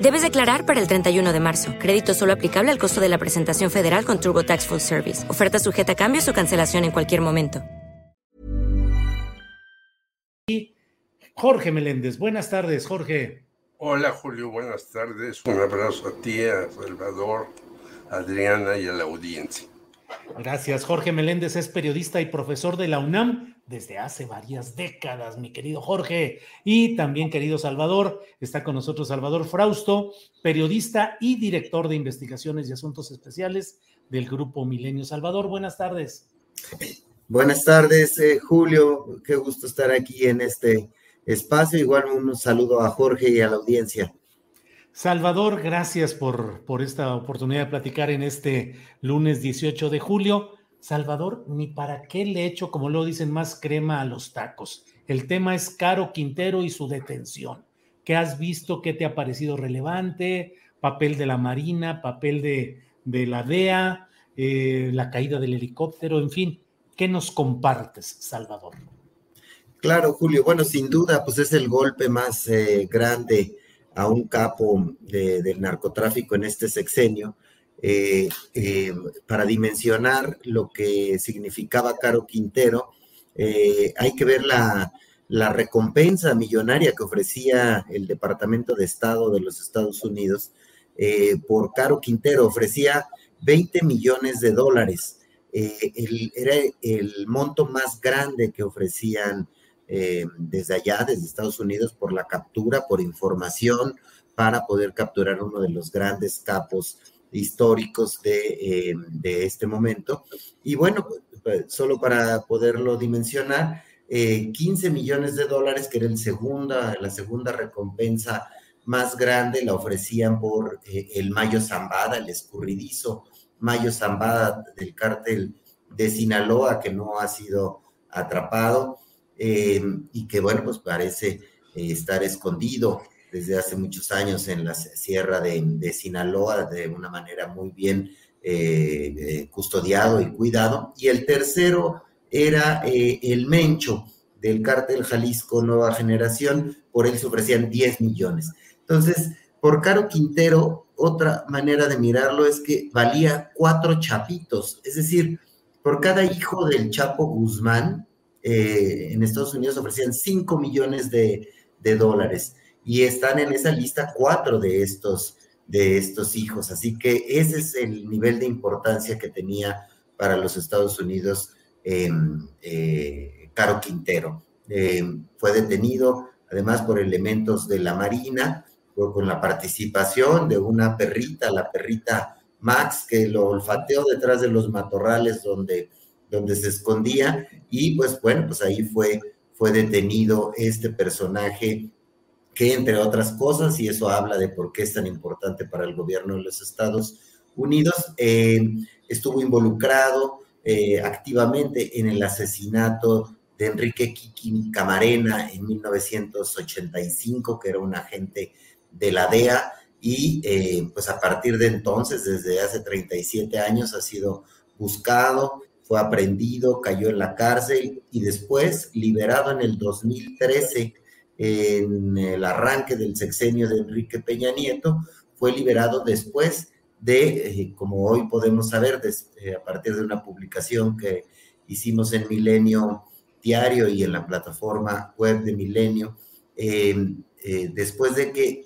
Debes declarar para el 31 de marzo. Crédito solo aplicable al costo de la presentación federal con TurboTax Full Service. Oferta sujeta a cambios o cancelación en cualquier momento. Jorge Meléndez, buenas tardes, Jorge. Hola, Julio, buenas tardes. Un abrazo a ti, a Salvador, a Adriana y a la audiencia. Gracias, Jorge Meléndez es periodista y profesor de la UNAM desde hace varias décadas, mi querido Jorge. Y también, querido Salvador, está con nosotros Salvador Frausto, periodista y director de investigaciones y asuntos especiales del Grupo Milenio. Salvador, buenas tardes. Buenas tardes, eh, Julio. Qué gusto estar aquí en este espacio. Igual un saludo a Jorge y a la audiencia. Salvador, gracias por, por esta oportunidad de platicar en este lunes 18 de julio. Salvador, ni para qué le echo, como lo dicen, más crema a los tacos. El tema es Caro Quintero y su detención. ¿Qué has visto? ¿Qué te ha parecido relevante? Papel de la Marina, papel de, de la DEA, eh, la caída del helicóptero, en fin. ¿Qué nos compartes, Salvador? Claro, Julio. Bueno, sin duda, pues es el golpe más eh, grande a un capo de, del narcotráfico en este sexenio eh, eh, para dimensionar lo que significaba Caro Quintero, eh, hay que ver la, la, recompensa millonaria que ofrecía el Departamento de Estado de los Estados Unidos por Caro Quintero. Ofrecía 20 millones de dólares. El, era el monto más grande que ofrecían desde allá, desde Estados Unidos, por la captura, por información, para poder capturar uno de los grandes capos históricos de, eh, este momento. Y bueno, pues, solo para poderlo dimensionar, 15 eh, millones de dólares, que era la segunda recompensa más grande, la ofrecían por eh, el Mayo Zambada, el escurridizo Mayo Zambada del cártel de Sinaloa, que no ha sido atrapado y que, bueno, pues parece estar escondido desde hace muchos años en la sierra de, Sinaloa de una manera muy bien eh, eh, custodiado y cuidado. Y el tercero era eh, el Mencho del cártel Jalisco Nueva Generación, por él se ofrecían 10 millones. Entonces, por Caro Quintero, otra manera de mirarlo es que valía cuatro chapitos, es decir, por cada hijo del Chapo Guzmán, en Estados Unidos ofrecían 5 millones de, de dólares y están en esa lista cuatro de estos, de estos hijos. Así que ese es el nivel de importancia que tenía para los Estados Unidos em, eh, Caro Quintero. Em, fue detenido además por elementos de la Marina, con la participación de una perrita, la perrita Max, que lo olfateó detrás de los matorrales donde, donde se escondía y pues bueno, pues ahí fue, fue detenido este personaje que entre otras cosas, y eso habla de por qué es tan importante para el gobierno de los Estados Unidos, eh, estuvo involucrado eh, activamente en el asesinato de Enrique Kiki Camarena en 1985, que era un agente de la DEA, y eh, pues a partir de entonces, desde hace 37 años, ha sido buscado, fue aprendido, cayó en la cárcel y después liberado en el 2013 en el arranque del sexenio de Enrique Peña Nieto, fue liberado después de, eh, como hoy podemos saber, eh, a partir de una publicación que hicimos en Milenio Diario y en la plataforma web de Milenio, em, eh, después de que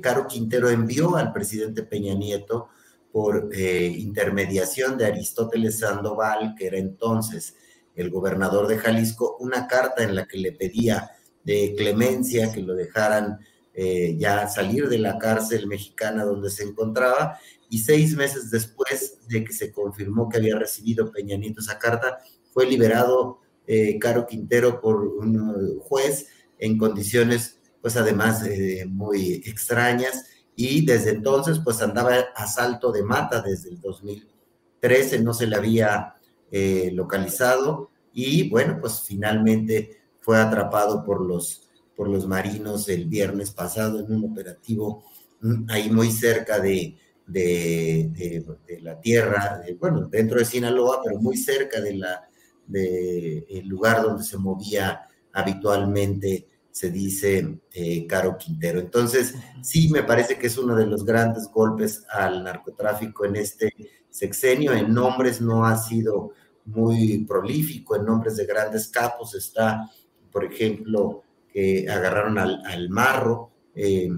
Caro Quintero envió al presidente Peña Nieto por eh, intermediación de Aristóteles Sandoval, que era entonces el gobernador de Jalisco, una carta en la que le pedía de clemencia que lo dejaran eh, ya salir de la cárcel mexicana donde se encontraba y seis meses después de que se confirmó que había recibido Peña Nieto esa carta, fue liberado eh, Caro Quintero por un juez en condiciones, pues además muy extrañas, y desde entonces pues andaba a salto de mata desde el 2013, no se le había eh, localizado, y bueno, pues finalmente fue atrapado por los, por los marinos el viernes pasado en un operativo mm, ahí muy cerca de, de, la tierra, bueno, dentro de Sinaloa, pero muy cerca de la del lugar donde se movía habitualmente, se dice eh, Caro Quintero. Entonces, sí, me parece que es uno de los grandes golpes al narcotráfico en este sexenio. En nombres no ha sido muy prolífico, en nombres de grandes capos está, por ejemplo, que agarraron al, marro eh,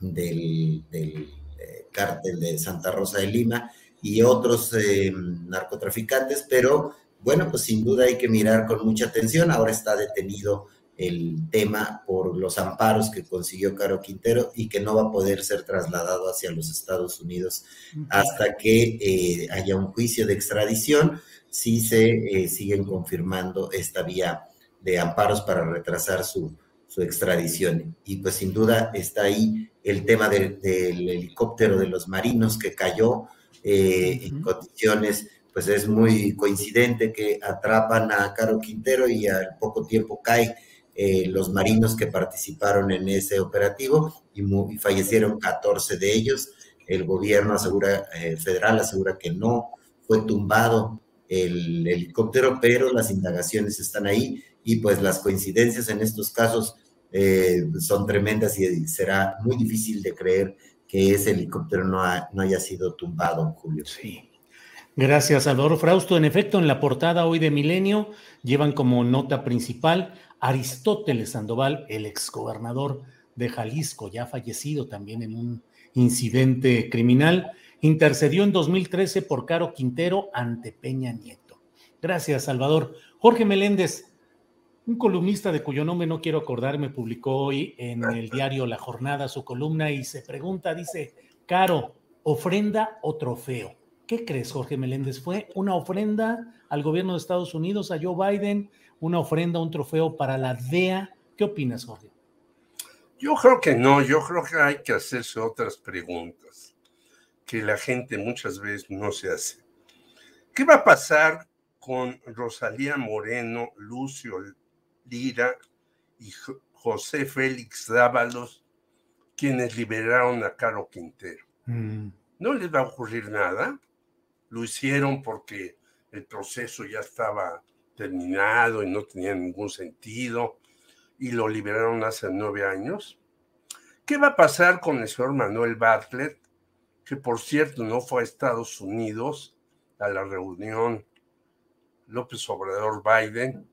del, del eh, cártel de Santa Rosa de Lima y otros narcotraficantes, pero bueno, pues sin duda hay que mirar con mucha atención. Ahora está detenido el tema por los amparos que consiguió Caro Quintero y que no va a poder ser trasladado hacia los Estados Unidos hasta que eh, haya un juicio de extradición, si se eh, siguen confirmando esta vía de amparos para retrasar su, extradición. Y pues sin duda está ahí el tema del, helicóptero de los marinos que cayó eh, en condiciones pues es muy coincidente que atrapan a Caro Quintero y al poco tiempo caen eh, los marinos que participaron en ese operativo y, fallecieron 14 de ellos. El gobierno asegura, eh, federal asegura que no fue tumbado el helicóptero, pero las indagaciones están ahí y pues las coincidencias en estos casos eh, son tremendas y será muy difícil de creer que ese helicóptero no, no haya sido tumbado, Julio. Sí. Gracias, Salvador Frausto. En efecto, en la portada hoy de Milenio llevan como nota principal Aristóteles Sandoval, el exgobernador de Jalisco, ya fallecido también en un incidente criminal, intercedió en 2013 por Caro Quintero ante Peña Nieto. Gracias, Salvador. Jorge Meléndez, un columnista de cuyo nombre no quiero acordarme, publicó hoy en el diario La Jornada su columna y se pregunta, dice, Caro, ofrenda o trofeo. ¿Qué crees, Jorge Meléndez? ¿Fue una ofrenda al gobierno de Estados Unidos, a Joe Biden, una ofrenda, un trofeo para la DEA? ¿Qué opinas, Jorge? Yo creo que no, yo creo que hay que hacerse otras preguntas que la gente muchas veces no se hace. ¿Qué va a pasar con Rosalía Moreno, Lucio Lira y José Félix Dávalos, quienes liberaron a Caro Quintero? Mm. ¿No les va a ocurrir nada? Lo hicieron porque el proceso ya estaba terminado y no tenía ningún sentido y lo liberaron hace nueve años. ¿Qué va a pasar con el señor Manuel Bartlett, que por cierto no fue a Estados Unidos a la reunión López Obrador Biden,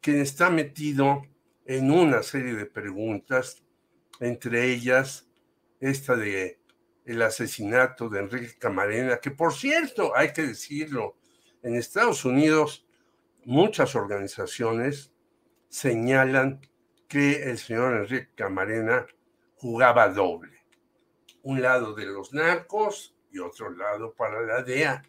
quien está metido en una serie de preguntas, entre ellas esta de el asesinato de Enrique Camarena, que por cierto, hay que decirlo, en Estados Unidos muchas organizaciones señalan que el señor Enrique Camarena jugaba doble. Un lado de los narcos y otro lado para la DEA.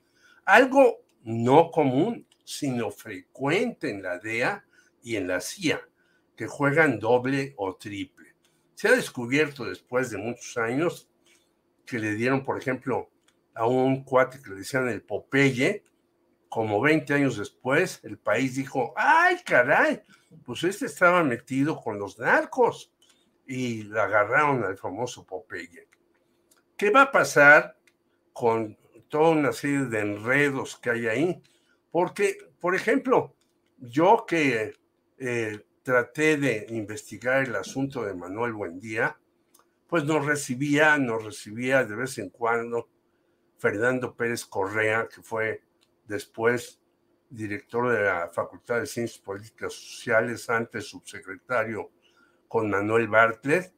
Algo no común, sino frecuente en la DEA y en la CIA, que juegan doble o triple. Se ha descubierto después de muchos años que le dieron, por ejemplo, a un cuate que le decían el Popeye, como 20 años después, el país dijo, ay, caray, pues este estaba metido con los narcos y le agarraron al famoso Popeye. ¿Qué va a pasar con toda una serie de enredos que hay ahí? Porque, por ejemplo, yo que eh, traté de investigar el asunto de Manuel Buendía, pues nos recibía, nos recibía de vez en cuando Fernando Pérez Correa, que fue después director de la Facultad de Ciencias Políticas Sociales, antes subsecretario con Manuel Bartlett.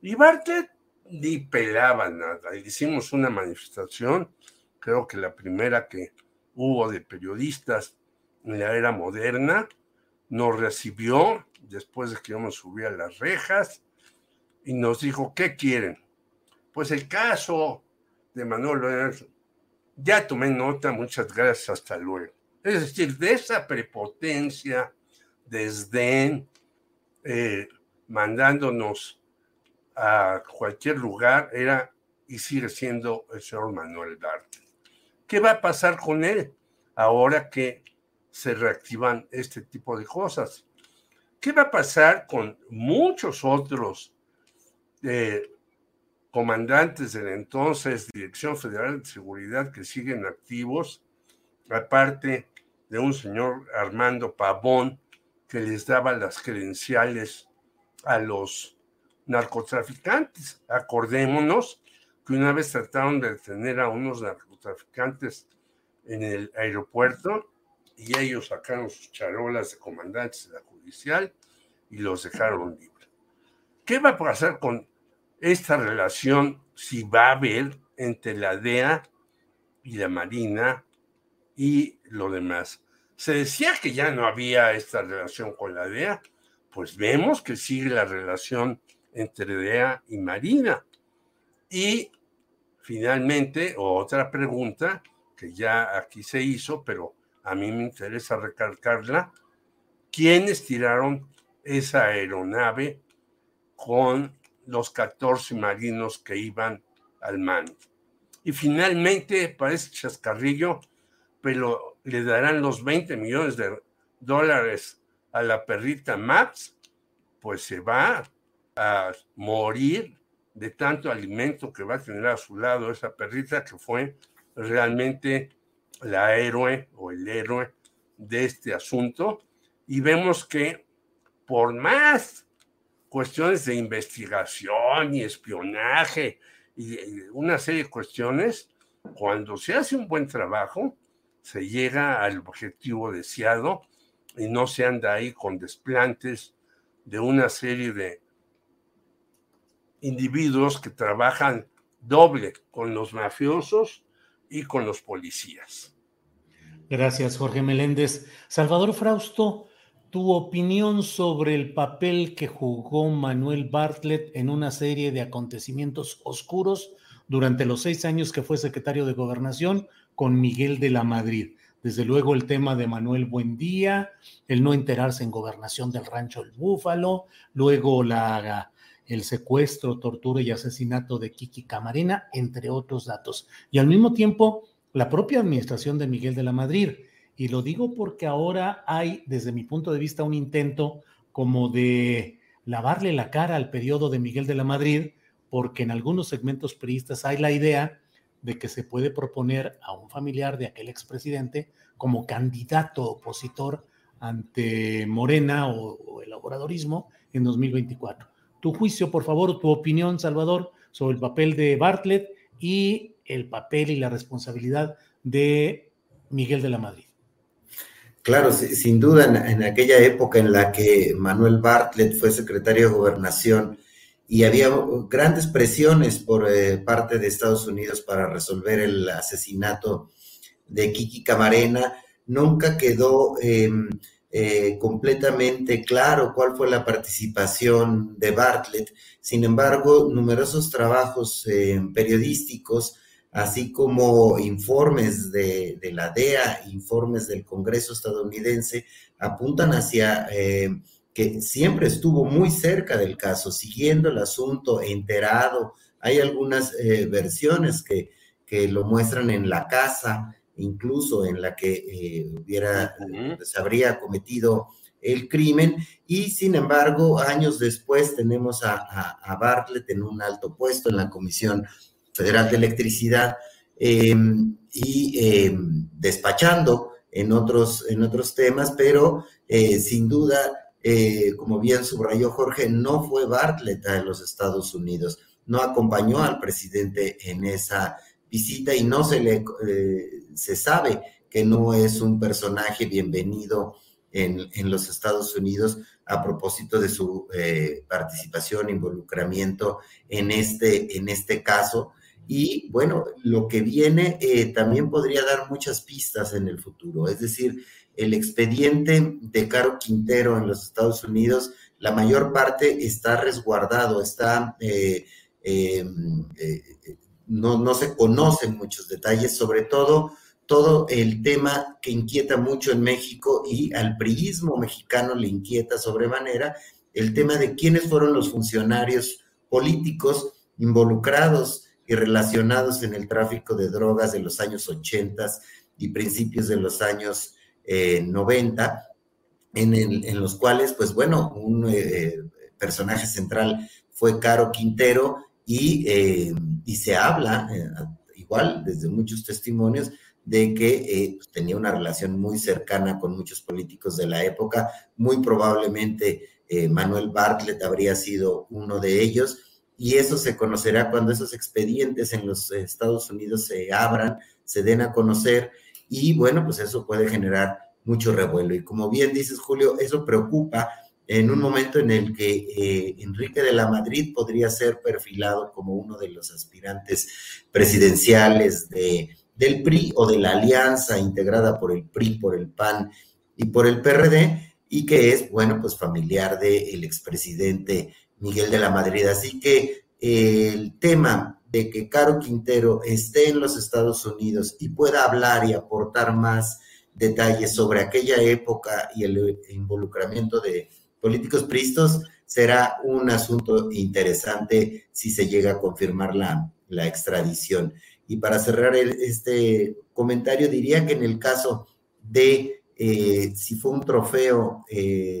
Y Bartlett, ni pelaba nada. Hicimos una manifestación, creo que la primera que hubo de periodistas en la era moderna, nos recibió después de que yo me subí a las rejas y nos dijo, ¿qué quieren? Pues el caso de Manuel ya tomé nota, muchas gracias, hasta luego. Es decir, de esa prepotencia, desdén, eh, mandándonos a cualquier lugar, era y sigue siendo el señor Manuel Darte. ¿Qué va a pasar con él ahora que se reactivan este tipo de cosas? ¿Qué va a pasar con muchos otros comandantes de la entonces Dirección Federal de Seguridad que siguen activos, aparte de un señor Armando Pavón que les daba las credenciales a los narcotraficantes. Acordémonos que una vez trataron de detener a unos narcotraficantes en el aeropuerto y ellos sacaron sus charolas de comandantes de la judicial y los dejaron libres. ¿Qué va a pasar con esta relación, si va a haber entre la DEA y la Marina y lo demás. Se decía que ya no había esta relación con la DEA, pues vemos que sigue la relación entre DEA y Marina. Y finalmente, otra pregunta que ya aquí se hizo, pero a mí me interesa recalcarla, ¿quiénes tiraron esa aeronave con los 14 marinos que iban al mando. Y finalmente, parece chascarrillo, pero le darán los 20 millones de dólares a la perrita Max, pues se va a morir de tanto alimento que va a tener a su lado esa perrita que fue realmente la héroe o el héroe de este asunto. Y vemos que por más cuestiones de investigación y espionaje y una serie de cuestiones, cuando se hace un buen trabajo, se llega al objetivo deseado y no se anda ahí con desplantes de una serie de individuos que trabajan doble con los mafiosos y con los policías. Gracias, Jorge Meléndez. Salvador Frausto, tu opinión sobre el papel que jugó Manuel Bartlett en una serie de acontecimientos oscuros durante los seis años que fue secretario de Gobernación con Miguel de la Madrid. Desde luego el tema de Manuel Buendía, el no enterarse en gobernación del rancho El Búfalo, luego la, el secuestro, tortura y asesinato de Kiki Camarena, entre otros datos. Y al mismo tiempo, la propia administración de Miguel de la Madrid y lo digo porque ahora hay, desde mi punto de vista, un intento como de lavarle la cara al periodo de Miguel de la Madrid, porque en algunos segmentos priistas hay la idea de que se puede proponer a un familiar de aquel expresidente como candidato opositor ante Morena o, el laboradorismo en 2024. Tu juicio, por favor, tu opinión, Salvador, sobre el papel de Bartlett y el papel y la responsabilidad de Miguel de la Madrid. Claro, sin duda, en, aquella época en la que Manuel Bartlett fue secretario de gobernación y había grandes presiones por eh, parte de Estados Unidos para resolver el asesinato de Kiki Camarena, nunca quedó em, eh, completamente claro cuál fue la participación de Bartlett. Sin embargo, numerosos trabajos eh, periodísticos así como informes de, la DEA, informes del Congreso estadounidense, apuntan hacia eh, que siempre estuvo muy cerca del caso, siguiendo el asunto, enterado. Hay algunas eh, versiones que, que, lo muestran en la casa, incluso en la que eh, hubiera, se habría cometido el crimen y sin embargo años después tenemos a, a Bartlett en un alto puesto en la Comisión Federal de Electricidad em, y em, despachando en otros, en otros temas, pero eh, sin duda, eh, como bien subrayó Jorge, no fue Bartlett a los Estados Unidos, no acompañó al presidente en esa visita y no se le eh, se sabe que no es un personaje bienvenido en, en, los Estados Unidos a propósito de su eh, participación, involucramiento en este, en este caso. Y bueno, lo que viene eh, también podría dar muchas pistas en el futuro. Es decir, el expediente de Caro Quintero en los Estados Unidos, la mayor parte está resguardado, está... Eh, no, no se conocen muchos detalles, sobre todo todo el tema que inquieta mucho en México y al priismo mexicano le inquieta sobremanera, el tema de quiénes fueron los funcionarios políticos involucrados relacionados en el tráfico de drogas de los años 80 y principios de los años 90, eh, en, los cuales, pues bueno, un eh, personaje central fue Caro Quintero y, eh, se habla, igual desde muchos testimonios, de que eh, pues, tenía una relación muy cercana con muchos políticos de la época. Muy probablemente eh, Manuel Bartlett habría sido uno de ellos. Y eso se conocerá cuando esos expedientes en los Estados Unidos se abran, se den a conocer. Y bueno, pues eso puede generar mucho revuelo. Y como bien dices, Julio, eso preocupa en un momento en el que eh, Enrique de la Madrid podría ser perfilado como uno de los aspirantes presidenciales de, del PRI o de la alianza integrada por el PRI, por el PAN y por el PRD, y que es, bueno, pues familiar del expresidente Miguel de la Madrid. Así que eh, el tema de que Caro Quintero esté en los Estados Unidos y pueda hablar y aportar más detalles sobre aquella época y el involucramiento de políticos pristos será un asunto interesante si se llega a confirmar la, la extradición. Y para cerrar este comentario, diría que en el caso de eh, si fue un trofeo. Eh...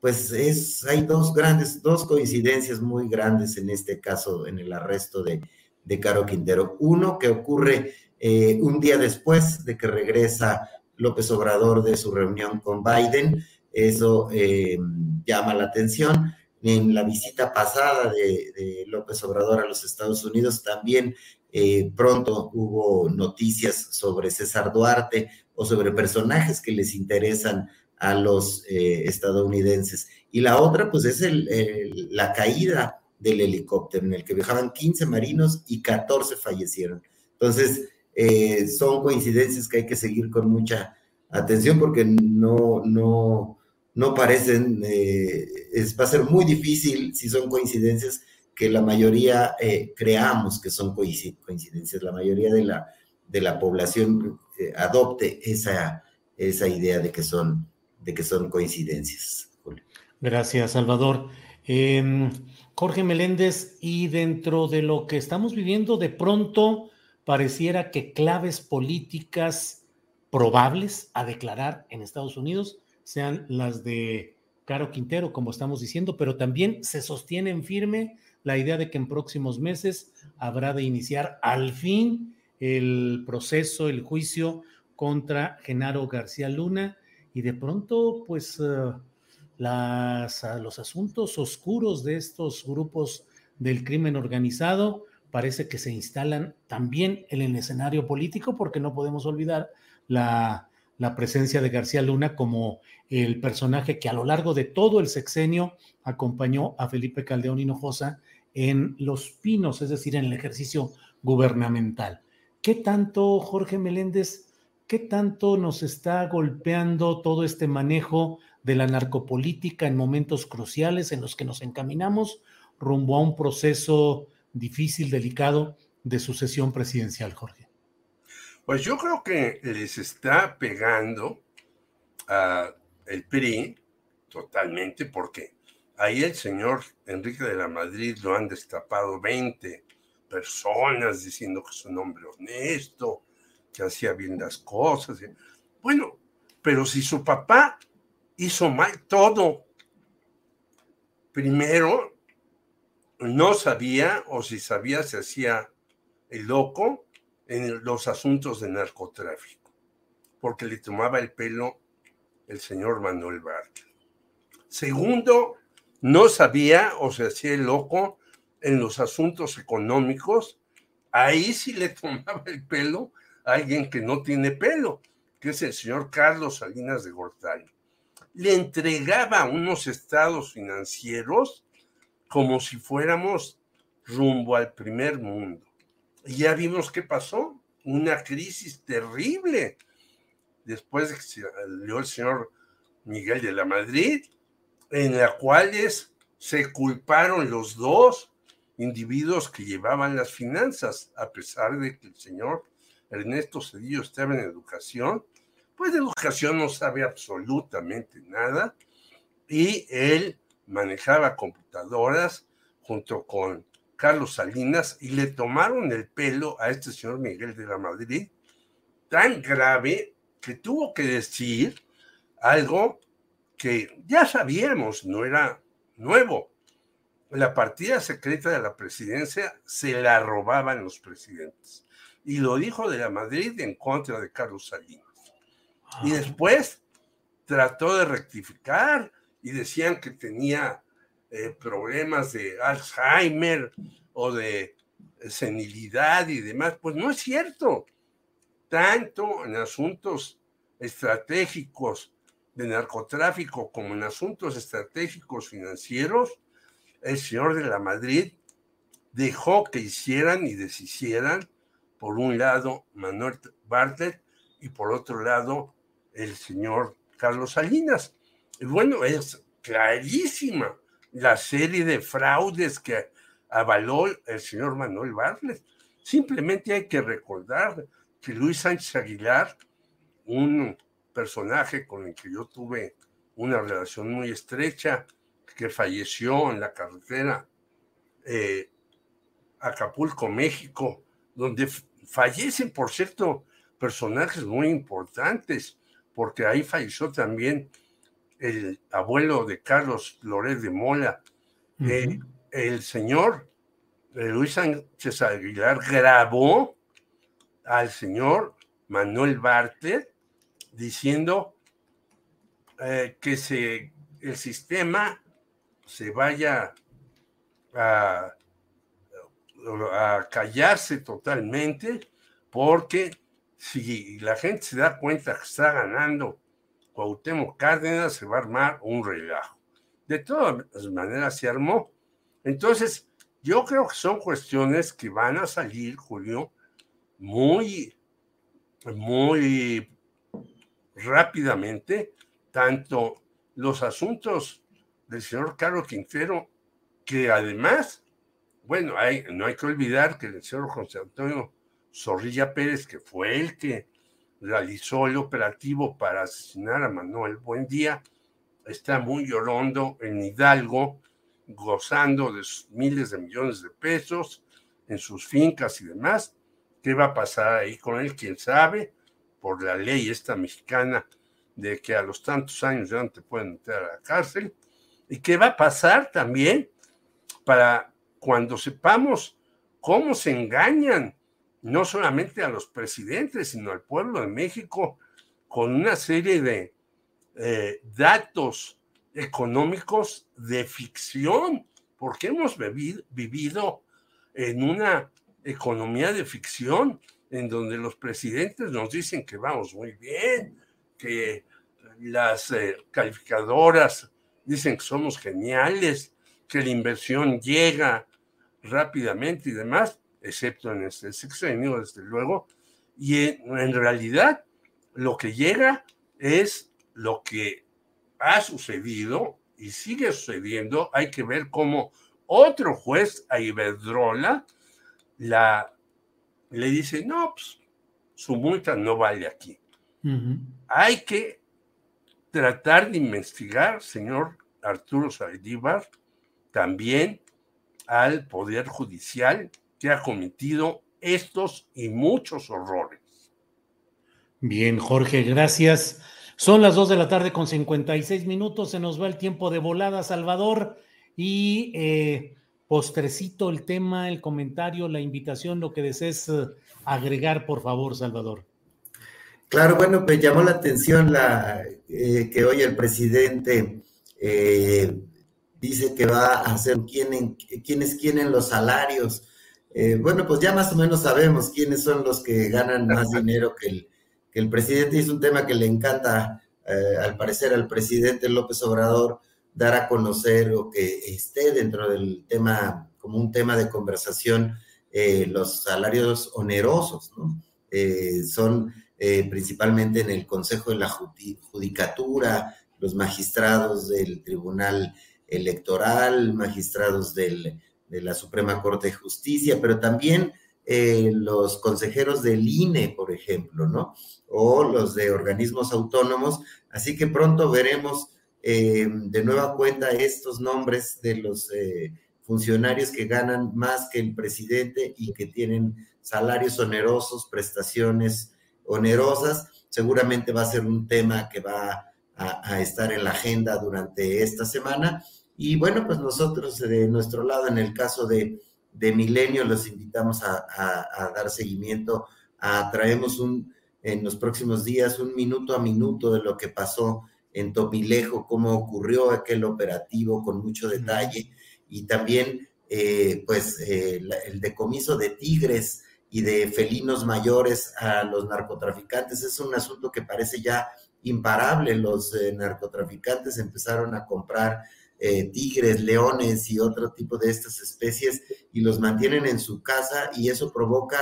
pues es, hay dos grandes, dos coincidencias muy grandes en este caso, en el arresto de, de Caro Quintero. Uno que ocurre eh, un día después de que regresa López Obrador de su reunión con Biden, eso eh, llama la atención. En la visita pasada de, López Obrador a los Estados Unidos también eh, pronto hubo noticias sobre César Duarte o sobre personajes que les interesan a los eh, estadounidenses. Y la otra, pues, es la caída del helicóptero en el que viajaban 15 marinos y 14 fallecieron. Entonces, son coincidencias que hay que seguir con mucha atención porque no, no, no parecen, eh, es, va a ser muy difícil si son coincidencias que la mayoría eh, creamos que son coincidencias, la mayoría de la, de la población eh, adopte esa, esa idea de que son, de que son coincidencias. Gracias, Salvador. Em, Jorge Meléndez, y dentro de lo que estamos viviendo, de pronto pareciera que claves políticas probables a declarar en Estados Unidos sean las de Caro Quintero, como estamos diciendo, pero también se sostiene en firme la idea de que en próximos meses habrá de iniciar al fin el proceso, el juicio contra Genaro García Luna y de pronto pues eh, las, los asuntos oscuros de estos grupos del crimen organizado parece que se instalan también en el escenario político porque no podemos olvidar la la presencia de García Luna como el personaje que a lo largo de todo el sexenio acompañó a Felipe Caldeón Hinojosa en Los Pinos, es decir, en el ejercicio gubernamental. ¿Qué tanto, Jorge Meléndez, qué tanto nos está golpeando todo este manejo de la narcopolítica en momentos cruciales en los que nos encaminamos rumbo a un proceso difícil, delicado de sucesión presidencial, Jorge? Pues yo creo que les está pegando a el PRI totalmente porque ahí el señor Enrique de la Madrid lo han destapado 20 personas diciendo que es un hombre honesto, que hacía bien las cosas. Bueno, pero si su papá hizo mal todo, primero no sabía o si sabía se hacía el loco en los asuntos de narcotráfico, porque le tomaba el pelo el señor Manuel Bartlett. Segundo, no sabía o se hacía el loco en los asuntos económicos, ahí sí le tomaba el pelo alguien que no tiene pelo, que es el señor Carlos Salinas de Gortari. Le entregaba unos estados financieros como si fuéramos rumbo al primer mundo. Y ya vimos qué pasó, una crisis terrible. Después de que salió el señor Miguel de la Madrid, en la cual se culparon los dos individuos que llevaban las finanzas, a pesar de que el señor Ernesto Cedillo estaba en educación, pues de educación no sabe absolutamente nada y él manejaba computadoras junto con Carlos Salinas y le tomaron el pelo a este señor Miguel de la Madrid tan grave que tuvo que decir algo que ya sabíamos, no era nuevo. La partida secreta de la presidencia se la robaban los presidentes. Y lo dijo de la Madrid en contra de Carlos Salinas. Y ah. después trató de rectificar y decían que tenía eh, problemas de Alzheimer o de senilidad y demás. Pues no es cierto. Tanto en asuntos estratégicos de narcotráfico como en asuntos estratégicos financieros, el señor de la Madrid dejó que hicieran y deshicieran, por un lado, Manuel Bartlett y por otro lado, el señor Carlos Salinas. Y bueno, es clarísima la serie de fraudes que avaló el señor Manuel Bartlett. Simplemente hay que recordar que Luis Sánchez Aguilar, un personaje con el que yo tuve una relación muy estrecha, que falleció en la carretera eh, Acapulco, México, donde fallecen, por cierto, personajes muy importantes, porque ahí falleció también el abuelo de Carlos Loret de Mola. Eh, el señor eh, Luis Sánchez Aguilar grabó al señor Manuel Bartlett diciendo eh, que se, el sistema se vaya a, a callarse totalmente, porque si la gente se da cuenta que está ganando Cuauhtémoc Cárdenas, se va a armar un relajo. De todas maneras se armó. Entonces, yo creo que son cuestiones que van a salir, Julio, muy, muy rápidamente tanto los asuntos del señor Carlos Quintero, que además, bueno, no hay que olvidar que el señor José Antonio Zorrilla Pérez, que fue el que realizó el operativo para asesinar a Manuel Buendía, está muy llorando en Hidalgo, gozando de miles de millones de pesos en sus fincas y demás. ¿Qué va a pasar ahí con él? ¿Quién sabe? por la ley esta mexicana de que a los tantos años ya no te pueden meter a la cárcel. ¿Y qué va a pasar también para cuando sepamos cómo se engañan no solamente a los presidentes, sino al pueblo de México con una serie de eh, datos económicos de ficción, porque hemos vivido en una economía de ficción en donde los presidentes nos dicen que vamos muy bien, que las eh, calificadoras dicen que somos geniales, que la inversión llega rápidamente y demás, excepto en este sexenio, desde luego, y en, realidad lo que llega es lo que ha sucedido y sigue sucediendo. Hay que ver cómo otro juez a Iberdrola la, le dice, no, pues su multa no vale aquí. Hay que tratar de investigar, señor Arturo Saldívar, también al Poder Judicial que ha cometido estos y muchos horrores. Bien, Jorge, gracias. Son las dos de la tarde con 56 minutos, se nos va el tiempo de volada, Salvador, y eh, postrecito el tema, el comentario, la invitación, lo que desees eh, agregar, por favor, Salvador. Claro, bueno, pues llamó la atención la, eh, que hoy el presidente dice que va a hacer quién, quién es quién en los salarios. bueno, pues ya más o menos sabemos quiénes son los que ganan más dinero que el, que el presidente hizo un tema que le encanta, eh, al parecer, al presidente López Obrador, dar a conocer o que esté dentro del tema, como un tema de conversación, eh, los salarios onerosos, ¿no? Eh, son principalmente en el Consejo de la Judicatura, los magistrados del Tribunal Electoral, magistrados del, de la Suprema Corte de Justicia, pero también los consejeros del INE, por ejemplo, ¿no? o los de organismos autónomos. Así que pronto veremos eh, de nueva cuenta estos nombres de los eh, funcionarios que ganan más que el presidente y que tienen salarios onerosos, prestaciones onerosas. Seguramente va a ser un tema que va a, estar en la agenda durante esta semana. Y bueno, pues nosotros de nuestro lado, en el caso de, de Milenio, los invitamos a, a dar seguimiento. A, traemos un, en los próximos días un minuto a minuto de lo que pasó en Topilejo, cómo ocurrió aquel operativo con mucho detalle y también eh, pues eh, el decomiso de tigres y de felinos mayores a los narcotraficantes es un asunto que parece ya imparable. Los eh, narcotraficantes empezaron a comprar tigres, leones y otro tipo de estas especies y los mantienen en su casa y eso provoca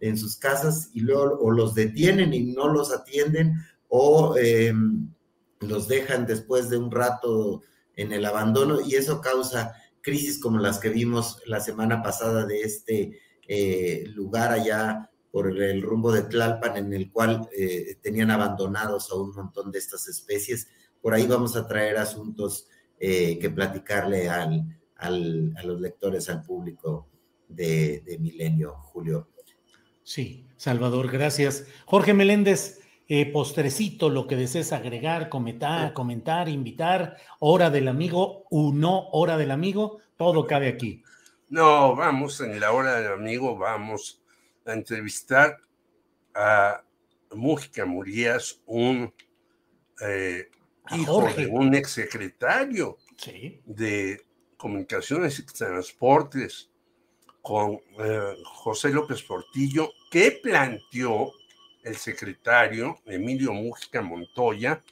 en sus casas y luego o los detienen y no los atienden o em, los dejan después de un rato en el abandono y eso causa crisis como las que vimos la semana pasada de este eh, lugar allá por el rumbo de Tlalpan en el cual eh, tenían abandonados a un montón de estas especies. Por ahí vamos a traer asuntos eh, que platicarle al, al, a los lectores, al público de, de Milenio, Julio. Sí, Salvador, gracias. Jorge Meléndez, eh, postrecito, lo que desees agregar, comentar, comentar, invitar, hora del amigo o no hora del amigo, todo cabe aquí. No, vamos, en la hora del amigo vamos a entrevistar a Mújica Murías, un eh, hijo de un exsecretario de Comunicaciones y Transportes con eh, José López Portillo, que planteó el secretario Emilio Mújica Montoya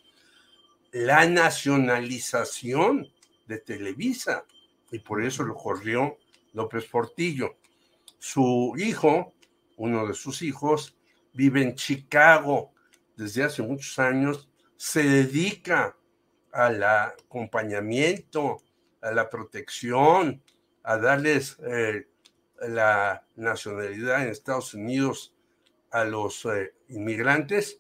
la nacionalización de Televisa y por eso lo corrió López Portillo. Su hijo, uno de sus hijos, vive en Chicago desde hace muchos años, se dedica al acompañamiento, a la protección, a darles eh, la nacionalidad en Estados Unidos a los eh, inmigrantes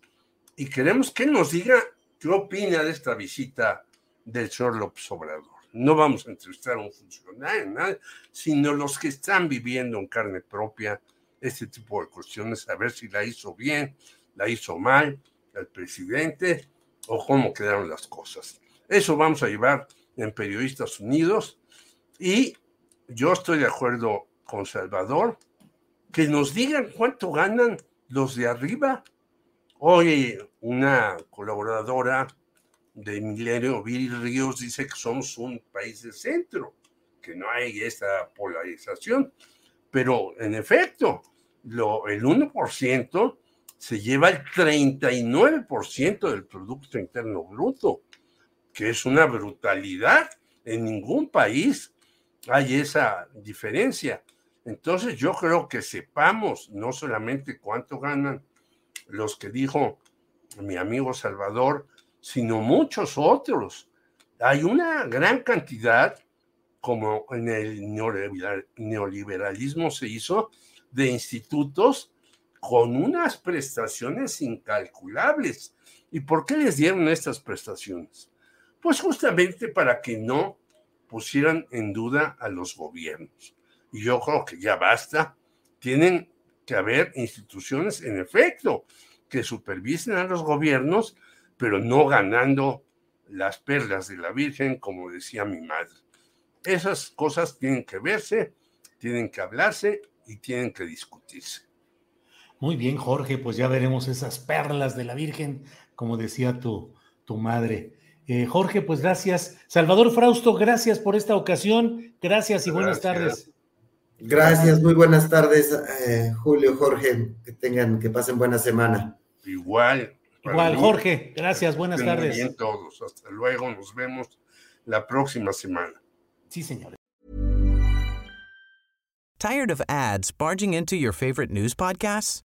y queremos que nos diga qué opina de esta visita del señor López Obrador. No vamos a entrevistar a un funcionario, sino los que están viviendo en carne propia este tipo de cuestiones, a ver si la hizo bien, la hizo mal el presidente o cómo quedaron las cosas. Eso vamos a llevar en Periodistas Unidos y yo estoy de acuerdo conservador, que nos digan cuánto ganan los de arriba. Hoy una colaboradora de Milenio, Viri Ríos, dice que somos un país de centro, que no hay esta polarización, pero en efecto, lo, el 1% se lleva el 39% del Producto Interno Bruto, que es una brutalidad. En ningún país hay esa diferencia. Entonces yo creo que sepamos no solamente cuánto ganan los que dijo mi amigo Salvador, sino muchos otros. Hay una gran cantidad, como en el neoliberalismo se hizo, de institutos con unas prestaciones incalculables. ¿Y por qué les dieron estas prestaciones? Pues justamente para que no pusieran en duda a los gobiernos. Y yo creo que ya basta. Tienen que haber instituciones, en efecto, que supervisen a los gobiernos, pero no ganando las perlas de la Virgen, como decía mi madre. Esas cosas tienen que verse, tienen que hablarse y tienen que discutirse. Muy bien, Jorge, pues ya veremos esas perlas de la Virgen, como decía tu, tu madre. Eh, Jorge, pues gracias. Salvador Frausto, gracias por esta ocasión. Gracias y buenas tardes. Gracias, muy buenas tardes, eh, Julio, Jorge. Que tengan, que pasen buena semana. Igual. Igual, Jorge. Gracias, buenas tardes. Bien todos. Hasta luego. Nos vemos la próxima semana. Sí, señor. Tired of ads barging into your favorite news podcasts?